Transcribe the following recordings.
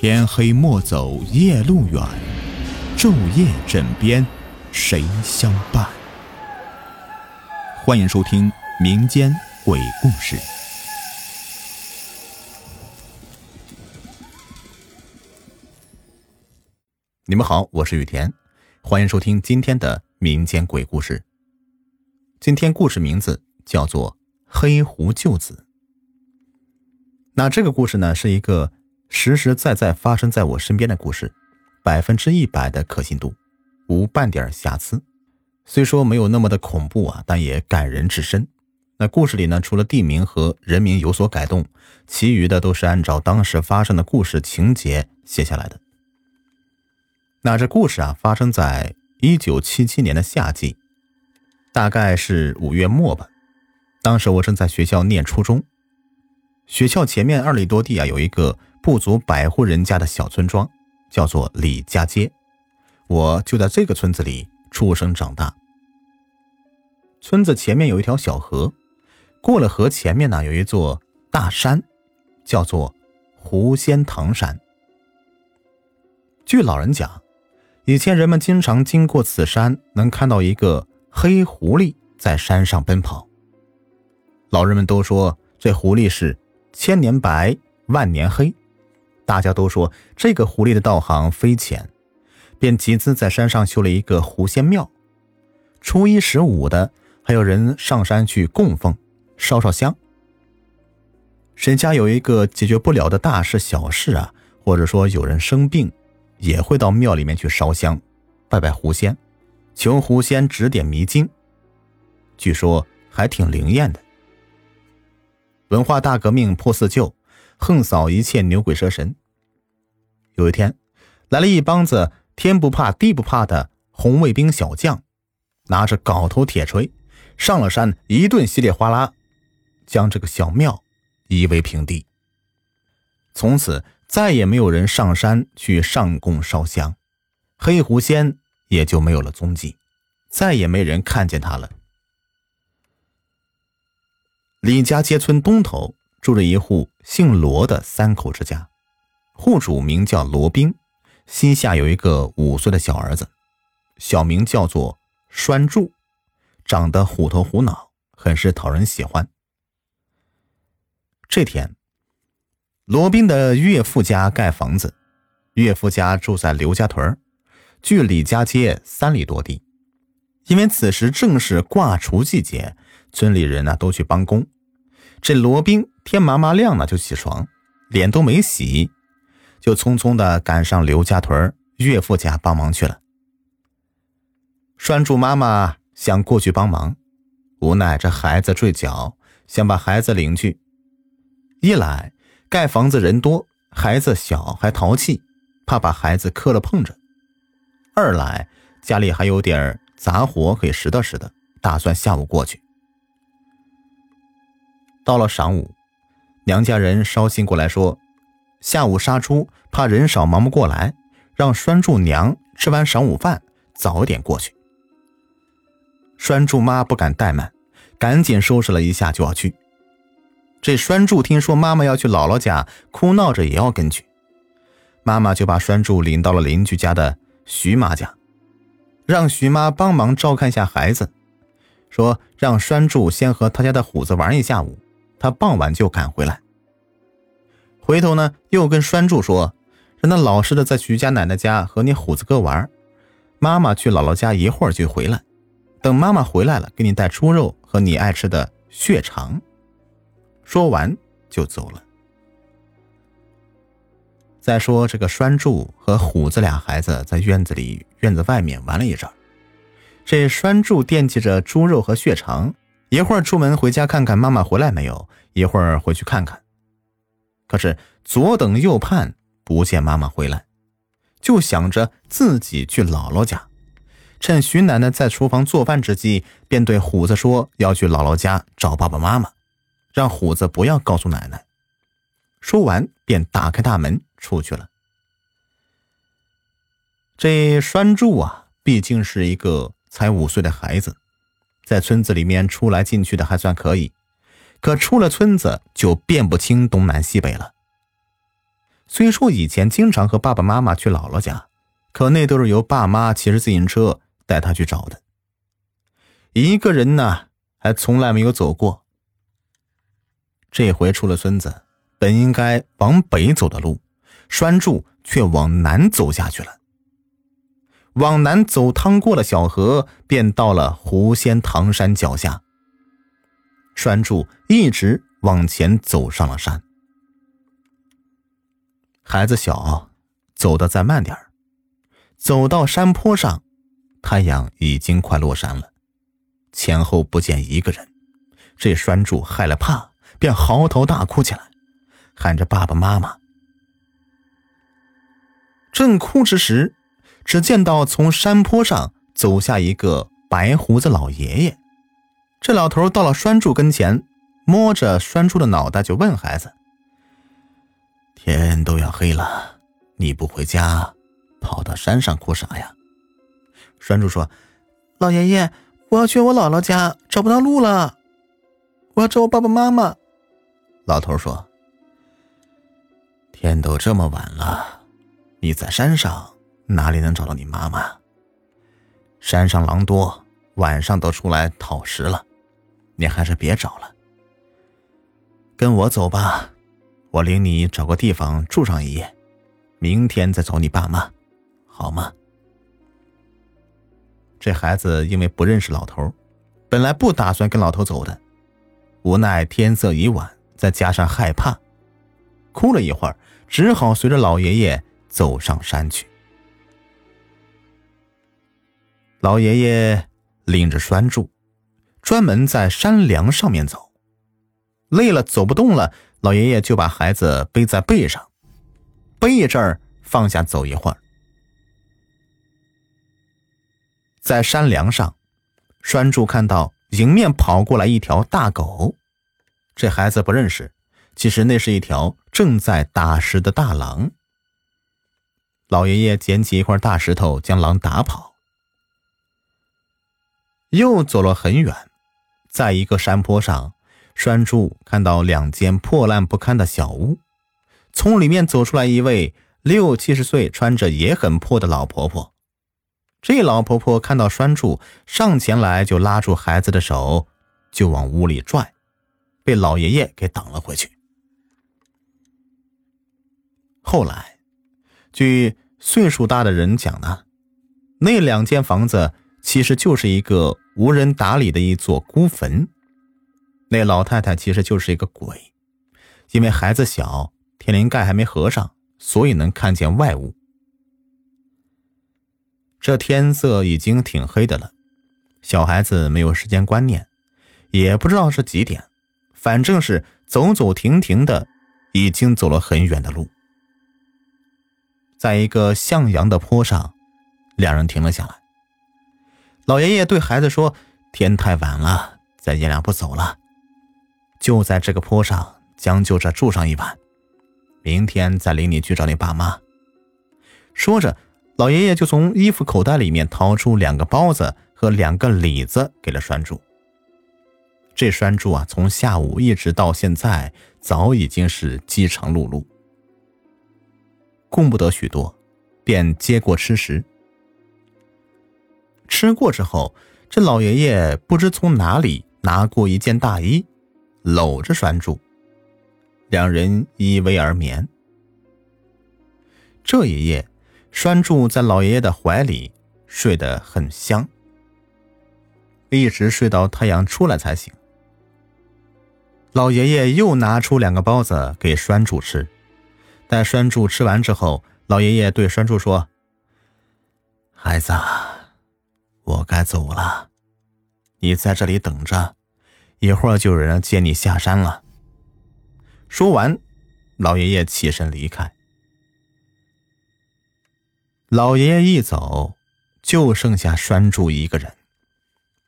天黑莫走夜路远，昼夜枕边谁相伴？欢迎收听民间鬼故事。你们好，我是雨田，欢迎收听今天的民间鬼故事。今天故事名字叫做《黑狐救子》。那这个故事呢，是一个实实在在发生在我身边的故事，百分之一百的可信度，无半点瑕疵。虽说没有那么的恐怖啊，但也感人至深。那故事里呢，除了地名和人名有所改动，其余的都是按照当时发生的故事情节写下来的。那这故事啊，发生在一九七七年的夏季，大概是五月末吧。当时我正在学校念初中。学校前面二里多地啊，有一个不足百户人家的小村庄，叫做李家街。我就在这个村子里出生长大。村子前面有一条小河，过了河前面呢，有一座大山，叫做狐仙堂山。据老人讲，以前人们经常经过此山，能看到一个黑狐狸在山上奔跑。老人们都说，这狐狸是。千年白，万年黑，大家都说这个狐狸的道行非浅，便集资在山上修了一个狐仙庙。初一十五的，还有人上山去供奉，烧烧香。谁家有一个解决不了的大事小事啊，或者说有人生病，也会到庙里面去烧香，拜拜狐仙，求狐仙指点迷津。据说还挺灵验的。文化大革命破四旧，横扫一切牛鬼蛇神。有一天，来了一帮子天不怕地不怕的红卫兵小将，拿着镐头铁锤，上了山，一顿稀里哗啦，将这个小庙夷为平地。从此再也没有人上山去上供烧香，黑狐仙也就没有了踪迹，再也没人看见他了。李家街村东头住着一户姓罗的三口之家，户主名叫罗宾，膝下有一个五岁的小儿子，小名叫做栓柱，长得虎头虎脑，很是讨人喜欢。这天，罗宾的岳父家盖房子，岳父家住在刘家屯距李家街三里多地。因为此时正是挂厨季节。村里人呢都去帮工，这罗宾天麻麻亮了就起床，脸都没洗，就匆匆的赶上刘家屯岳父家帮忙去了。栓柱妈妈想过去帮忙，无奈这孩子坠脚，想把孩子领去。一来盖房子人多，孩子小还淘气，怕把孩子磕了碰着；二来家里还有点杂活可以拾掇拾掇，打算下午过去。到了晌午，娘家人捎信过来说，下午杀猪，怕人少忙不过来，让栓柱娘吃完晌午饭早点过去。栓柱妈不敢怠慢，赶紧收拾了一下就要去。这栓柱听说妈妈要去姥姥家，哭闹着也要跟去。妈妈就把栓柱领到了邻居家的徐妈家，让徐妈帮忙照看一下孩子，说让栓柱先和他家的虎子玩一下午。他傍晚就赶回来，回头呢又跟栓柱说，让他老实的在徐家奶奶家和你虎子哥玩，妈妈去姥姥家一会儿就回来，等妈妈回来了，给你带猪肉和你爱吃的血肠。说完就走了。再说这个栓柱和虎子俩孩子在院子里、院子外面玩了一阵，这栓柱惦记着猪肉和血肠。一会儿出门回家看看妈妈回来没有，一会儿回去看看，可是左等右盼不见妈妈回来，就想着自己去姥姥家，趁徐奶奶在厨房做饭之际，便对虎子说要去姥姥家找爸爸妈妈，让虎子不要告诉奶奶。说完便打开大门出去了。这栓柱啊，毕竟是一个才五岁的孩子。在村子里面出来进去的还算可以，可出了村子就辨不清东南西北了。虽说以前经常和爸爸妈妈去姥姥家，可那都是由爸妈骑着自行车带他去找的。一个人呢，还从来没有走过。这回出了村子，本应该往北走的路，栓柱却往南走下去了。往南走，趟过了小河，便到了狐仙唐山脚下。栓柱一直往前走上了山。孩子小，走得再慢点走到山坡上，太阳已经快落山了，前后不见一个人。这栓柱害了怕，便嚎啕大哭起来，喊着爸爸妈妈。正哭之时。只见到从山坡上走下一个白胡子老爷爷，这老头到了栓柱跟前，摸着栓柱的脑袋就问孩子：“天都要黑了，你不回家，跑到山上哭啥呀？”栓柱说：“老爷爷，我要去我姥姥家，找不到路了，我要找我爸爸妈妈。”老头说：“天都这么晚了，你在山上。”哪里能找到你妈妈？山上狼多，晚上都出来讨食了，你还是别找了。跟我走吧，我领你找个地方住上一夜，明天再找你爸妈，好吗？这孩子因为不认识老头，本来不打算跟老头走的，无奈天色已晚，再加上害怕，哭了一会儿，只好随着老爷爷走上山去。老爷爷领着栓柱，专门在山梁上面走。累了走不动了，老爷爷就把孩子背在背上，背一阵儿，放下走一会儿。在山梁上，栓柱看到迎面跑过来一条大狗，这孩子不认识，其实那是一条正在打食的大狼。老爷爷捡起一块大石头，将狼打跑。又走了很远，在一个山坡上，栓柱看到两间破烂不堪的小屋，从里面走出来一位六七十岁、穿着也很破的老婆婆。这老婆婆看到栓柱上前来，就拉住孩子的手，就往屋里拽，被老爷爷给挡了回去。后来，据岁数大的人讲呢，那两间房子。其实就是一个无人打理的一座孤坟，那老太太其实就是一个鬼，因为孩子小，天灵盖还没合上，所以能看见外物。这天色已经挺黑的了，小孩子没有时间观念，也不知道是几点，反正是走走停停的，已经走了很远的路，在一个向阳的坡上，两人停了下来。老爷爷对孩子说：“天太晚了，咱爷俩不走了，就在这个坡上将就着住上一晚，明天再领你去找你爸妈。”说着，老爷爷就从衣服口袋里面掏出两个包子和两个李子给了栓柱。这栓柱啊，从下午一直到现在，早已经是饥肠辘辘，供不得许多，便接过吃食。吃过之后，这老爷爷不知从哪里拿过一件大衣，搂着栓柱，两人依偎而眠。这一夜，栓柱在老爷爷的怀里睡得很香，一直睡到太阳出来才醒。老爷爷又拿出两个包子给栓柱吃，待栓柱吃完之后，老爷爷对栓柱说：“孩子。”我该走了，你在这里等着，一会儿就有人接你下山了。说完，老爷爷起身离开。老爷爷一走，就剩下栓柱一个人，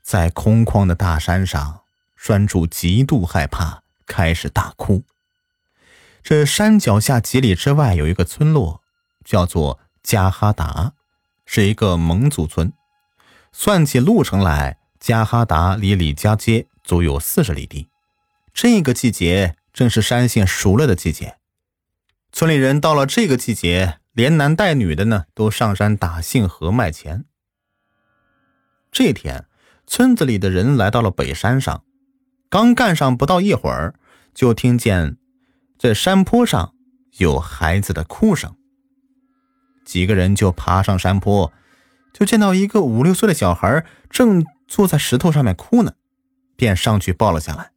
在空旷的大山上，栓柱极度害怕，开始大哭。这山脚下几里之外有一个村落，叫做加哈达，是一个蒙族村。算起路程来，加哈达离李家街足有四十里地。这个季节正是山杏熟了的季节，村里人到了这个季节，连男带女的呢，都上山打杏核卖钱。这天，村子里的人来到了北山上，刚干上不到一会儿，就听见在山坡上有孩子的哭声。几个人就爬上山坡，就见到一个五六岁的小孩正坐在石头上面哭呢，便上去抱了下来。